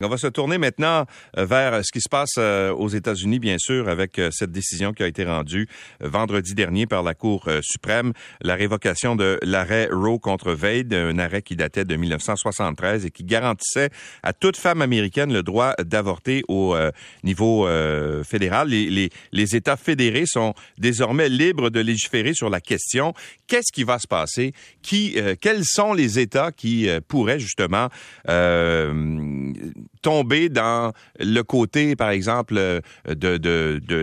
On va se tourner maintenant euh, vers ce qui se passe euh, aux États-Unis, bien sûr, avec euh, cette décision qui a été rendue vendredi dernier par la Cour suprême, la révocation de l'arrêt Roe contre Wade, un arrêt qui datait de 1973 et qui garantissait à toute femme américaine le droit d'avorter au niveau fédéral. Les, États fédérés sont désormais libres de légiférer sur la question. Qu'est-ce qui va se passer? Qui, quels sont les États qui pourraient justement tomber dans le côté, par exemple, euh, de, de, de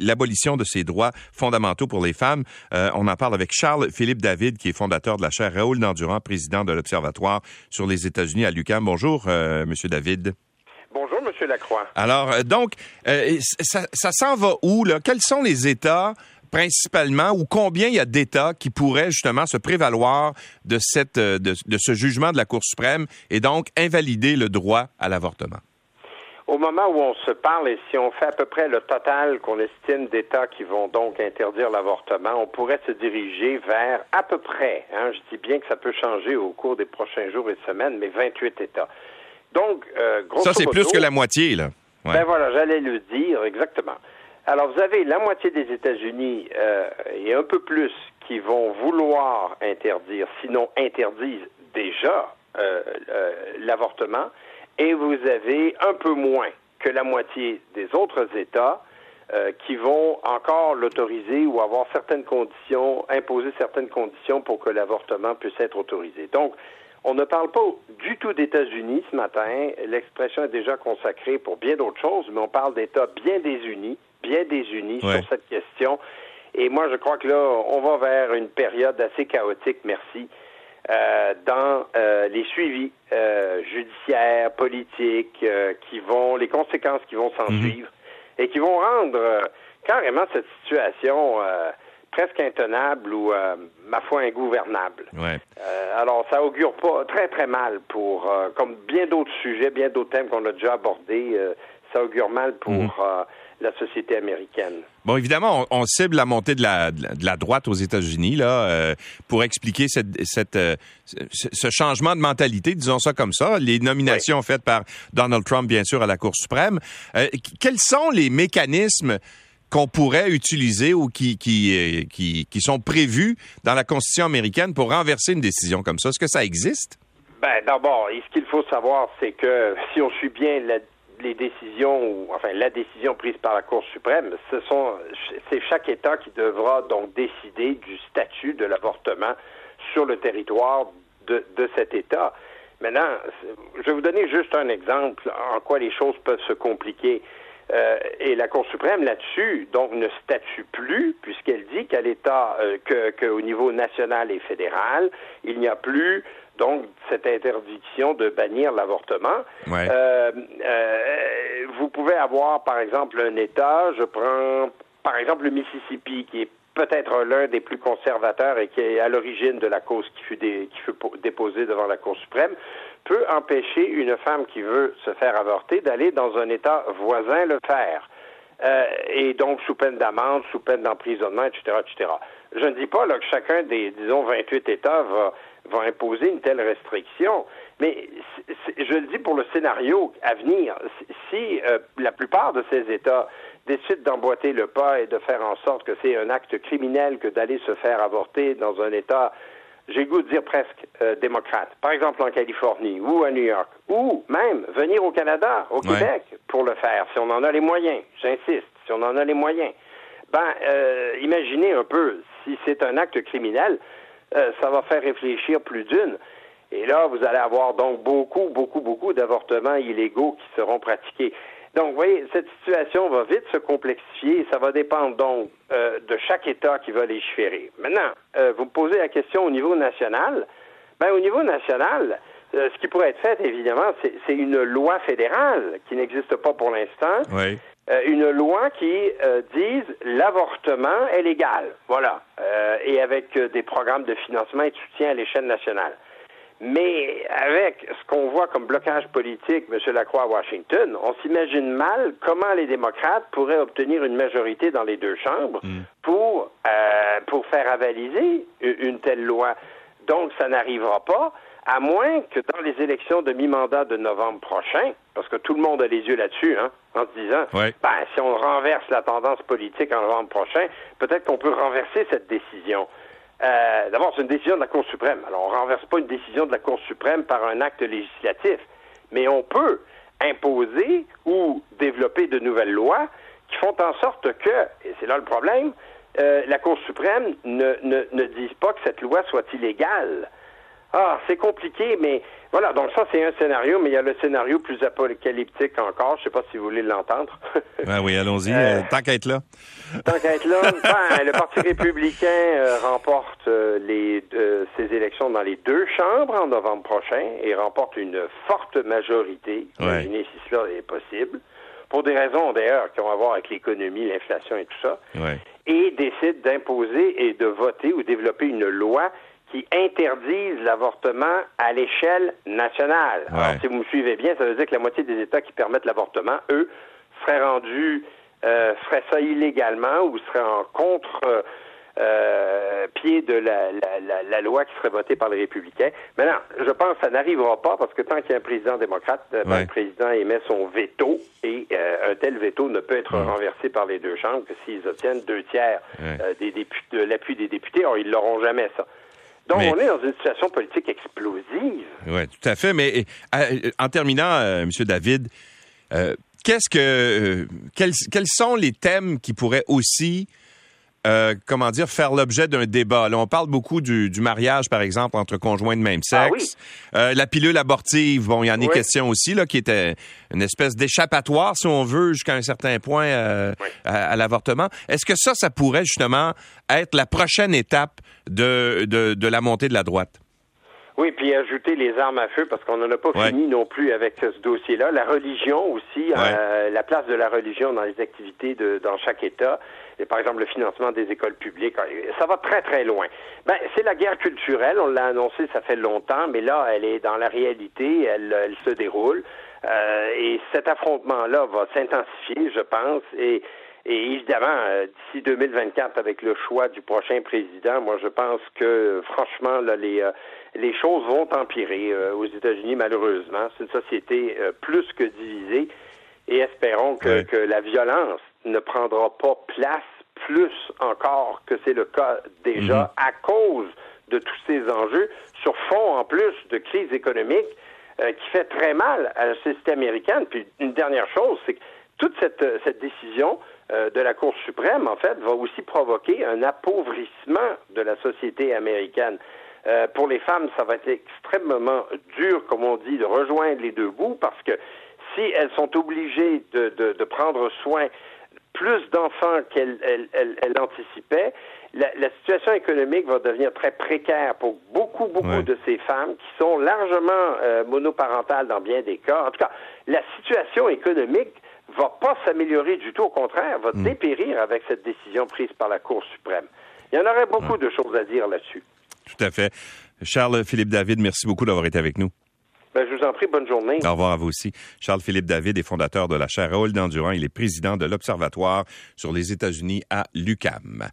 l'abolition de ces droits fondamentaux pour les femmes. Euh, on en parle avec Charles-Philippe David, qui est fondateur de la chaire Raoul Dandurand, président de l'Observatoire sur les États-Unis à l'UQAM. Bonjour, euh, Monsieur David. Bonjour, Monsieur Lacroix. Alors, euh, donc, ça, ça s'en va où, là? Quels sont les États principalement ou combien il y a d'États qui pourraient justement se prévaloir de, cette, euh, de, ce jugement de la Cour suprême et donc invalider le droit à l'avortement? Au moment où on se parle, et si on fait à peu près le total qu'on estime d'États qui vont donc interdire l'avortement, on pourrait se diriger vers à peu près, hein, je dis bien que ça peut changer au cours des prochains jours et semaines, mais 28 États. Donc, euh, Ça, c'est plus que la moitié, là. Ben voilà, j'allais le dire, exactement. Alors, vous avez la moitié des États-Unis euh, et un peu plus qui vont vouloir interdire, sinon interdisent déjà euh, euh, l'avortement, et vous avez un peu moins que la moitié des autres États qui vont encore l'autoriser ou avoir certaines conditions, imposer certaines conditions pour que l'avortement puisse être autorisé. Donc, on ne parle pas du tout d'États-Unis ce matin. L'expression est déjà consacrée pour bien d'autres choses, mais on parle d'États bien désunis bien désunis sur cette question. Et moi, je crois que là, on va vers une période assez chaotique, merci, euh, dans euh, les suivis euh, judiciaires, politiques, qui vont, les conséquences qui vont s'en mhm. suivre et qui vont rendre carrément cette situation presque intenable ou, ma foi, ingouvernable. alors, ça augure pas très, très mal pour, comme bien d'autres sujets, bien d'autres thèmes qu'on a déjà abordés, ça augure mal pour mhm la société américaine. Bon, évidemment, on, cible la montée de la, de la droite aux États-Unis là euh, pour expliquer cette, cette euh, ce changement de mentalité, disons ça comme ça. Les nominations faites par Donald Trump, bien sûr, à la Cour suprême. Euh, quels sont les mécanismes qu'on pourrait utiliser ou qui, qui, qui, qui sont prévus dans la Constitution américaine pour renverser une décision comme ça? Est-ce que ça existe? Ben, d'abord, ce qu'il faut savoir, c'est que si on suit bien la les décisions, ou enfin la décision prise par la Cour suprême, ce sont c'est chaque État qui devra donc décider du statut de l'avortement sur le territoire de, de cet État. Maintenant, je vais vous donner juste un exemple en quoi les choses peuvent se compliquer. Euh, et la Cour suprême là-dessus, donc, ne statue plus, puisqu'elle dit qu'à l'État, euh, qu'au niveau national et fédéral, il n'y a plus donc cette interdiction de bannir l'avortement. Euh, euh, vous pouvez avoir, par exemple, un État, je prends par exemple le Mississippi, qui est peut-être l'un des plus conservateurs et qui est à l'origine de la cause qui fut, qui fut déposée devant la Cour suprême, peut empêcher une femme qui veut se faire avorter d'aller dans un État voisin le faire. Euh, et donc sous peine d'amende, sous peine d'emprisonnement, etc., etc. Je ne dis pas là, que chacun des, disons, 28 États va, va imposer une telle restriction, mais je le dis pour le scénario à venir. Si euh, la plupart de ces États décident d'emboîter le pas et de faire en sorte que c'est un acte criminel que d'aller se faire avorter dans un État, j'ai goût de dire presque euh, démocrate, par exemple en Californie ou à New York, ou même venir au Canada, au Québec, pour le faire, si on en a les moyens, j'insiste, si on en a les moyens. Ben, euh, imaginez un peu, si c'est un acte criminel, euh, ça va faire réfléchir plus d'une. Et là, vous allez avoir donc beaucoup, beaucoup, beaucoup d'avortements illégaux qui seront pratiqués. Donc, vous voyez, cette situation va vite se complexifier et ça va dépendre donc euh, de chaque État qui va légiférer. Maintenant, euh, vous me posez la question au niveau national. Ben, au niveau national, ce qui pourrait être fait, évidemment, c'est une loi fédérale qui n'existe pas pour l'instant, oui. Euh, une loi qui euh, dise l'avortement est légal, voilà, euh, et avec des programmes de financement et de soutien à l'échelle nationale. Mais avec ce qu'on voit comme blocage politique, M. Lacroix à Washington, on s'imagine mal comment les démocrates pourraient obtenir une majorité dans les deux chambres mm. pour, pour faire avaliser une telle loi. Donc, ça n'arrivera pas à moins que dans les élections de mi-mandat de novembre prochain, parce que tout le monde a les yeux là-dessus, hein, en se disant, ben, si on renverse la tendance politique en novembre prochain, peut-être qu'on peut renverser cette décision. Euh, D'abord, c'est une décision de la Cour suprême. Alors, on renverse pas une décision de la Cour suprême par un acte législatif, mais on peut imposer ou développer de nouvelles lois qui font en sorte que, et c'est là le problème, euh, la Cour suprême ne, ne, ne dise pas que cette loi soit illégale. Ah, c'est compliqué, mais voilà, donc ça c'est un scénario, mais il y a le scénario plus apocalyptique encore. Je sais pas si vous voulez l'entendre. ben oui, allons-y. Euh, tant qu'à être là. Tant qu'à être là, ben, le Parti républicain euh, remporte euh, les ces élections dans les deux chambres en novembre prochain et remporte une forte majorité. Imaginez si cela est possible. Pour des raisons d'ailleurs qui ont à voir avec l'économie, l'inflation et tout ça. Et décide d'imposer et de voter ou développer une loi qui interdisent l'avortement à l'échelle nationale. Alors, si vous me suivez bien, ça veut dire que la moitié des États qui permettent l'avortement, eux, seraient rendus, euh, feraient ça illégalement ou seraient en contre euh, euh, pied de la, la, la, loi qui serait votée par les républicains. Maintenant, je pense que ça n'arrivera pas parce que tant qu'il y a un président démocrate, euh, ben, le président émet son veto et euh, un tel veto ne peut être renversé par les deux chambres que s'ils obtiennent deux tiers des de l'appui des députés. Or, ils l'auront jamais ça. Donc, on est dans une situation politique explosive. Oui, tout à fait. Mais euh, en terminant, euh, M. David, euh, qu'est-ce que quels, quels, sont les thèmes qui pourraient aussi euh, comment dire, faire l'objet d'un débat. Là, on parle beaucoup du, du, mariage, par exemple, entre conjoints de même ah sexe. euh, la pilule abortive, bon, il y en est question aussi, là, qui était une espèce d'échappatoire, si on veut, jusqu'à un certain point euh, à, l'avortement. Est-ce que ça, ça pourrait justement être la prochaine étape de, de, de la montée de la droite? Oui, puis ajouter les armes à feu parce qu'on n'en a pas fini non plus avec ce dossier-là. La religion aussi, euh, la place de la religion dans les activités de, dans chaque État, et par exemple le financement des écoles publiques, ça va très très loin. Ben c'est la guerre culturelle, on l'a annoncé, ça fait longtemps, mais là elle est dans la réalité, elle, elle se déroule, euh, et cet affrontement-là va s'intensifier, je pense, et et évidemment, euh, d'ici 2024, avec le choix du prochain président, moi, je pense que, franchement, là, les, euh, les choses vont empirer euh, aux États-Unis, malheureusement. C'est une société plus que divisée et espérons que, que la violence ne prendra pas place plus encore que c'est le cas déjà mhm. à cause de tous ces enjeux, sur fond en plus de crise économique qui fait très mal à la société américaine. Puis une dernière chose, c'est que toute cette, cette décision euh, de la Cour suprême, en fait, va aussi provoquer un appauvrissement de la société américaine. Euh, pour les femmes, ça va être extrêmement dur, comme on dit, de rejoindre les deux bouts, parce que si elles sont obligées de, de, de prendre soin plus d'enfants qu'elles elles, anticipaient, la, la, situation économique va devenir très précaire pour beaucoup, beaucoup de ces femmes qui sont largement euh, monoparentales dans bien des cas. En tout cas, la situation économique va pas s'améliorer du tout, au contraire, va hmm. dépérir avec cette décision prise par la Cour suprême. Il y en aurait beaucoup de choses à dire là-dessus. Tout à fait. Charles-Philippe David, merci beaucoup d'avoir été avec nous. Ben, je vous en prie, bonne journée. Au revoir à vous aussi. Charles-Philippe David est fondateur de la chaire Raoul d'Endurant. Il est président de l'Observatoire sur les États-Unis à l'UCAM.